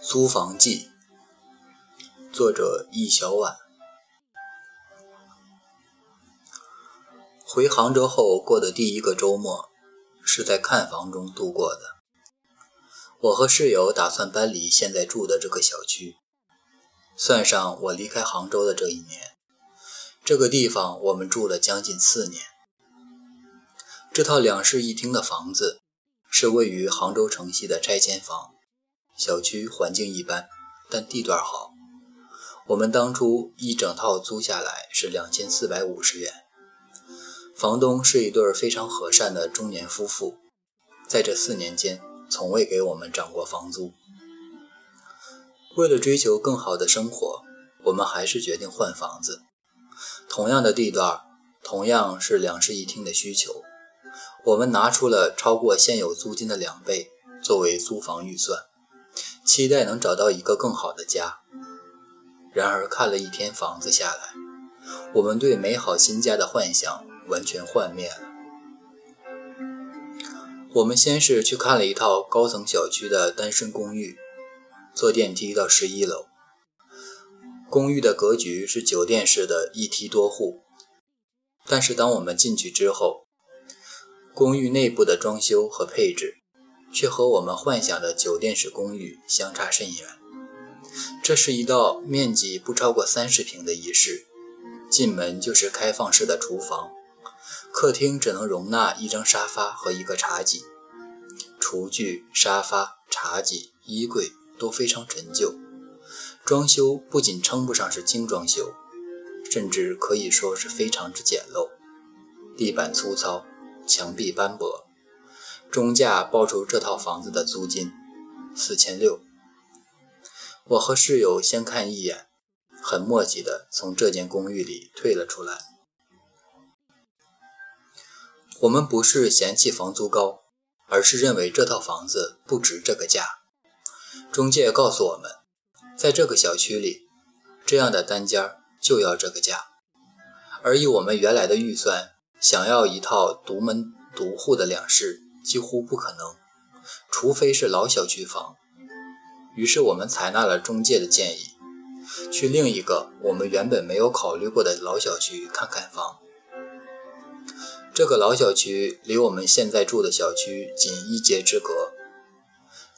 租房记，作者易小婉。回杭州后过的第一个周末，是在看房中度过的。我和室友打算搬离现在住的这个小区，算上我离开杭州的这一年，这个地方我们住了将近四年。这套两室一厅的房子。是位于杭州城西的拆迁房，小区环境一般，但地段好。我们当初一整套租下来是两千四百五十元，房东是一对非常和善的中年夫妇，在这四年间从未给我们涨过房租。为了追求更好的生活，我们还是决定换房子。同样的地段，同样是两室一厅的需求。我们拿出了超过现有租金的两倍作为租房预算，期待能找到一个更好的家。然而看了一天房子下来，我们对美好新家的幻想完全幻灭了。我们先是去看了一套高层小区的单身公寓，坐电梯到十一楼。公寓的格局是酒店式的一梯多户，但是当我们进去之后，公寓内部的装修和配置，却和我们幻想的酒店式公寓相差甚远。这是一道面积不超过三十平的一室，进门就是开放式的厨房，客厅只能容纳一张沙发和一个茶几，厨具、沙发、茶几、衣柜都非常陈旧，装修不仅称不上是精装修，甚至可以说是非常之简陋，地板粗糙。墙壁斑驳，中价报出这套房子的租金四千六。我和室友先看一眼，很默契的从这间公寓里退了出来。我们不是嫌弃房租高，而是认为这套房子不值这个价。中介告诉我们，在这个小区里，这样的单间就要这个价，而以我们原来的预算。想要一套独门独户的两室几乎不可能，除非是老小区房。于是我们采纳了中介的建议，去另一个我们原本没有考虑过的老小区看看房。这个老小区离我们现在住的小区仅一街之隔，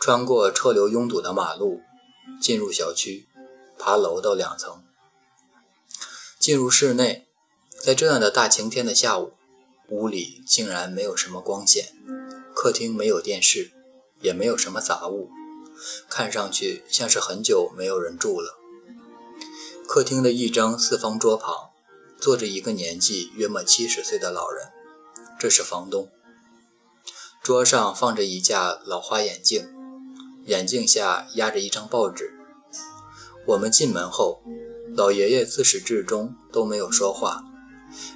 穿过车流拥堵的马路，进入小区，爬楼到两层，进入室内。在这样的大晴天的下午，屋里竟然没有什么光线，客厅没有电视，也没有什么杂物，看上去像是很久没有人住了。客厅的一张四方桌旁，坐着一个年纪约莫七十岁的老人，这是房东。桌上放着一架老花眼镜，眼镜下压着一张报纸。我们进门后，老爷爷自始至终都没有说话。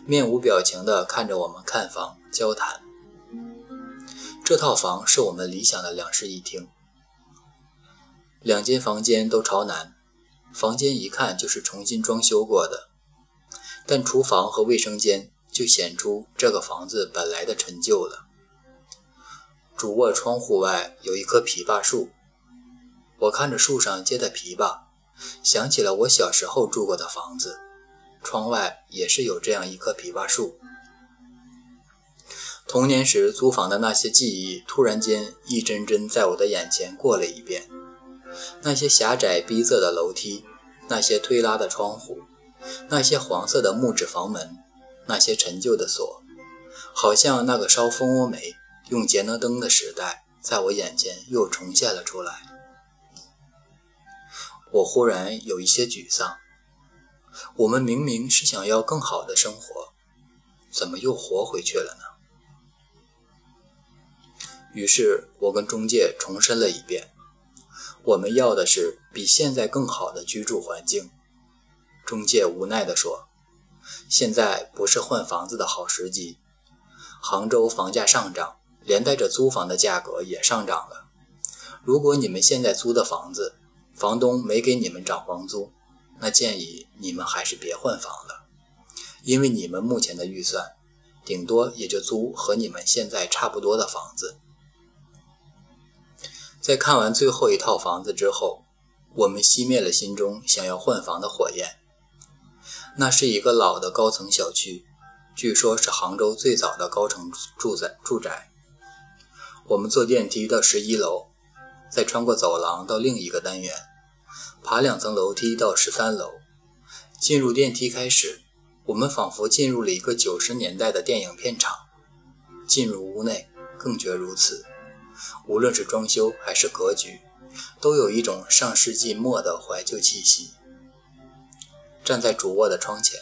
面无表情地看着我们看房交谈。这套房是我们理想的两室一厅，两间房间都朝南，房间一看就是重新装修过的，但厨房和卫生间就显出这个房子本来的陈旧了。主卧窗户外有一棵枇杷树，我看着树上结的枇杷，想起了我小时候住过的房子。窗外也是有这样一棵枇杷树。童年时租房的那些记忆，突然间一帧帧在我的眼前过了一遍。那些狭窄逼仄的楼梯，那些推拉的窗户，那些黄色的木质房门，那些陈旧的锁，好像那个烧蜂窝煤、用节能灯的时代，在我眼前又重现了出来。我忽然有一些沮丧。我们明明是想要更好的生活，怎么又活回去了呢？于是我跟中介重申了一遍，我们要的是比现在更好的居住环境。中介无奈地说：“现在不是换房子的好时机，杭州房价上涨，连带着租房的价格也上涨了。如果你们现在租的房子，房东没给你们涨房租。”那建议你们还是别换房了，因为你们目前的预算，顶多也就租和你们现在差不多的房子。在看完最后一套房子之后，我们熄灭了心中想要换房的火焰。那是一个老的高层小区，据说是杭州最早的高层住宅。住宅。我们坐电梯到十一楼，再穿过走廊到另一个单元，爬两层楼梯到十三楼。进入电梯开始，我们仿佛进入了一个九十年代的电影片场。进入屋内，更觉如此。无论是装修还是格局，都有一种上世纪末的怀旧气息。站在主卧的窗前，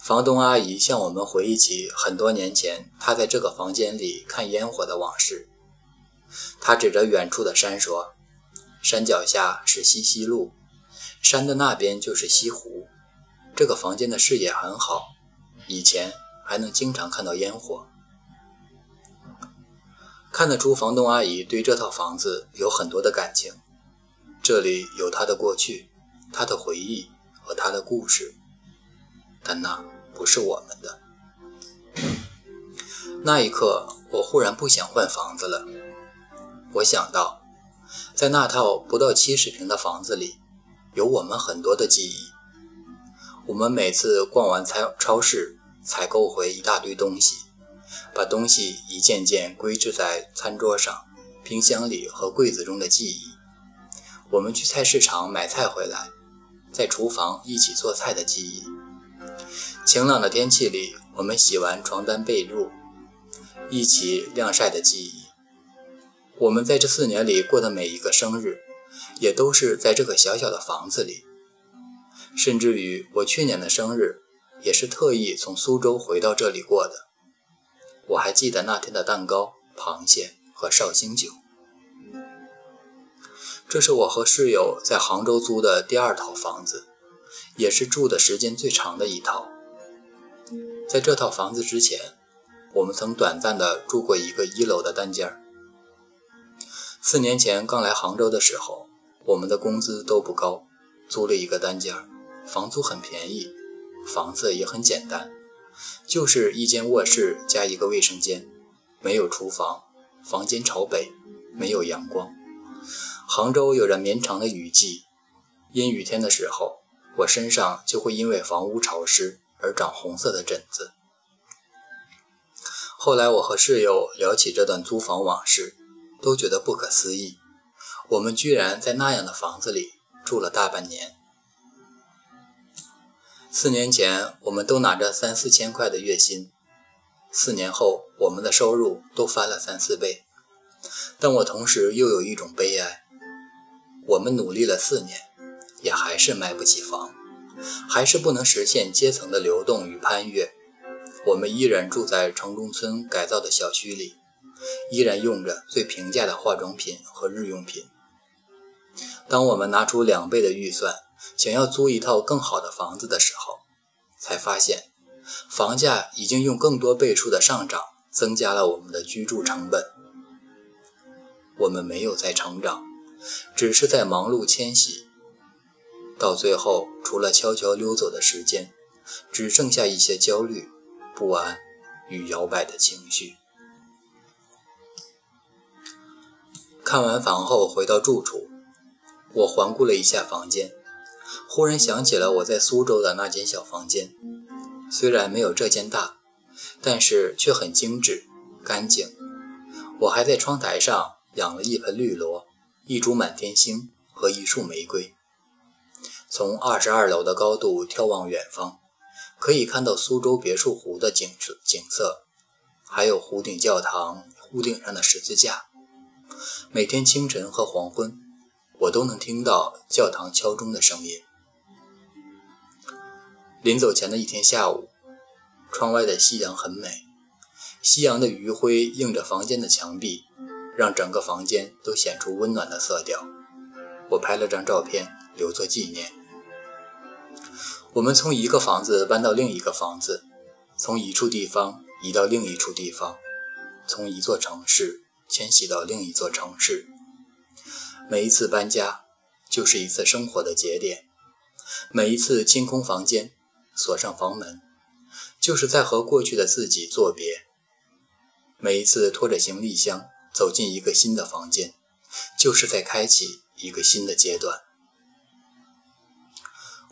房东阿姨向我们回忆起很多年前她在这个房间里看烟火的往事。她指着远处的山说：“山脚下是西溪路，山的那边就是西湖。这个房间的视野很好，以前还能经常看到烟火。”看得出房东阿姨对这套房子有很多的感情，这里有她的过去，她的回忆。和她的故事，但那不是我们的。那一刻，我忽然不想换房子了。我想到，在那套不到七十平的房子里，有我们很多的记忆。我们每次逛完超超市，采购回一大堆东西，把东西一件件归置在餐桌上、冰箱里和柜子中的记忆。我们去菜市场买菜回来。在厨房一起做菜的记忆，晴朗的天气里，我们洗完床单被褥，一起晾晒的记忆。我们在这四年里过的每一个生日，也都是在这个小小的房子里。甚至于我去年的生日，也是特意从苏州回到这里过的。我还记得那天的蛋糕、螃蟹和绍兴酒。这是我和室友在杭州租的第二套房子，也是住的时间最长的一套。在这套房子之前，我们曾短暂的住过一个一楼的单间。四年前刚来杭州的时候，我们的工资都不高，租了一个单间，房租很便宜，房子也很简单，就是一间卧室加一个卫生间，没有厨房，房间朝北，没有阳光。杭州有着绵长的雨季，阴雨天的时候，我身上就会因为房屋潮湿而长红色的疹子。后来我和室友聊起这段租房往事，都觉得不可思议。我们居然在那样的房子里住了大半年。四年前，我们都拿着三四千块的月薪，四年后，我们的收入都翻了三四倍。但我同时又有一种悲哀。我们努力了四年，也还是买不起房，还是不能实现阶层的流动与攀越。我们依然住在城中村改造的小区里，依然用着最平价的化妆品和日用品。当我们拿出两倍的预算，想要租一套更好的房子的时候，才发现房价已经用更多倍数的上涨，增加了我们的居住成本。我们没有在成长。只是在忙碌迁徙，到最后，除了悄悄溜走的时间，只剩下一些焦虑、不安与摇摆的情绪。看完房后回到住处，我环顾了一下房间，忽然想起了我在苏州的那间小房间，虽然没有这间大，但是却很精致、干净。我还在窗台上养了一盆绿萝。一株满天星和一束玫瑰，从二十二楼的高度眺望远方，可以看到苏州别墅湖的景色景色，还有湖顶教堂屋顶上的十字架。每天清晨和黄昏，我都能听到教堂敲钟的声音。临走前的一天下午，窗外的夕阳很美，夕阳的余晖映着房间的墙壁。让整个房间都显出温暖的色调。我拍了张照片留作纪念。我们从一个房子搬到另一个房子，从一处地方移到另一处地方，从一座城市迁徙到另一座城市。每一次搬家就是一次生活的节点，每一次清空房间、锁上房门，就是在和过去的自己作别。每一次拖着行李箱。走进一个新的房间，就是在开启一个新的阶段。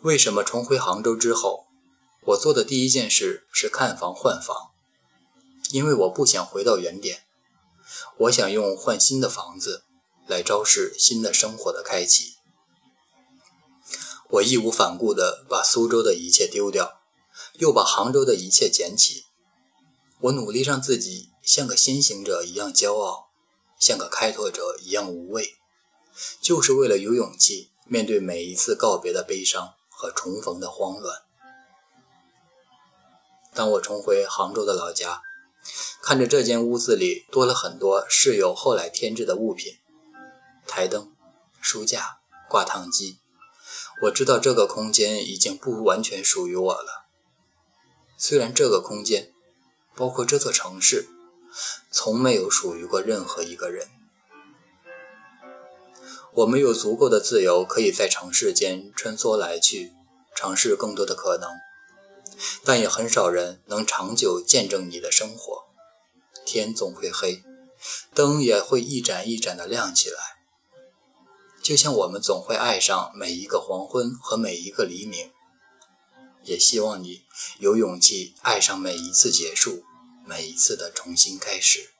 为什么重回杭州之后，我做的第一件事是看房换房？因为我不想回到原点，我想用换新的房子来昭示新的生活的开启。我义无反顾地把苏州的一切丢掉，又把杭州的一切捡起。我努力让自己像个先行者一样骄傲，像个开拓者一样无畏，就是为了有勇气面对每一次告别的悲伤。和重逢的慌乱。当我重回杭州的老家，看着这间屋子里多了很多室友后来添置的物品，台灯、书架、挂烫机，我知道这个空间已经不完全属于我了。虽然这个空间，包括这座城市，从没有属于过任何一个人。我们有足够的自由，可以在城市间穿梭来去，尝试更多的可能，但也很少人能长久见证你的生活。天总会黑，灯也会一盏一盏的亮起来，就像我们总会爱上每一个黄昏和每一个黎明。也希望你有勇气爱上每一次结束，每一次的重新开始。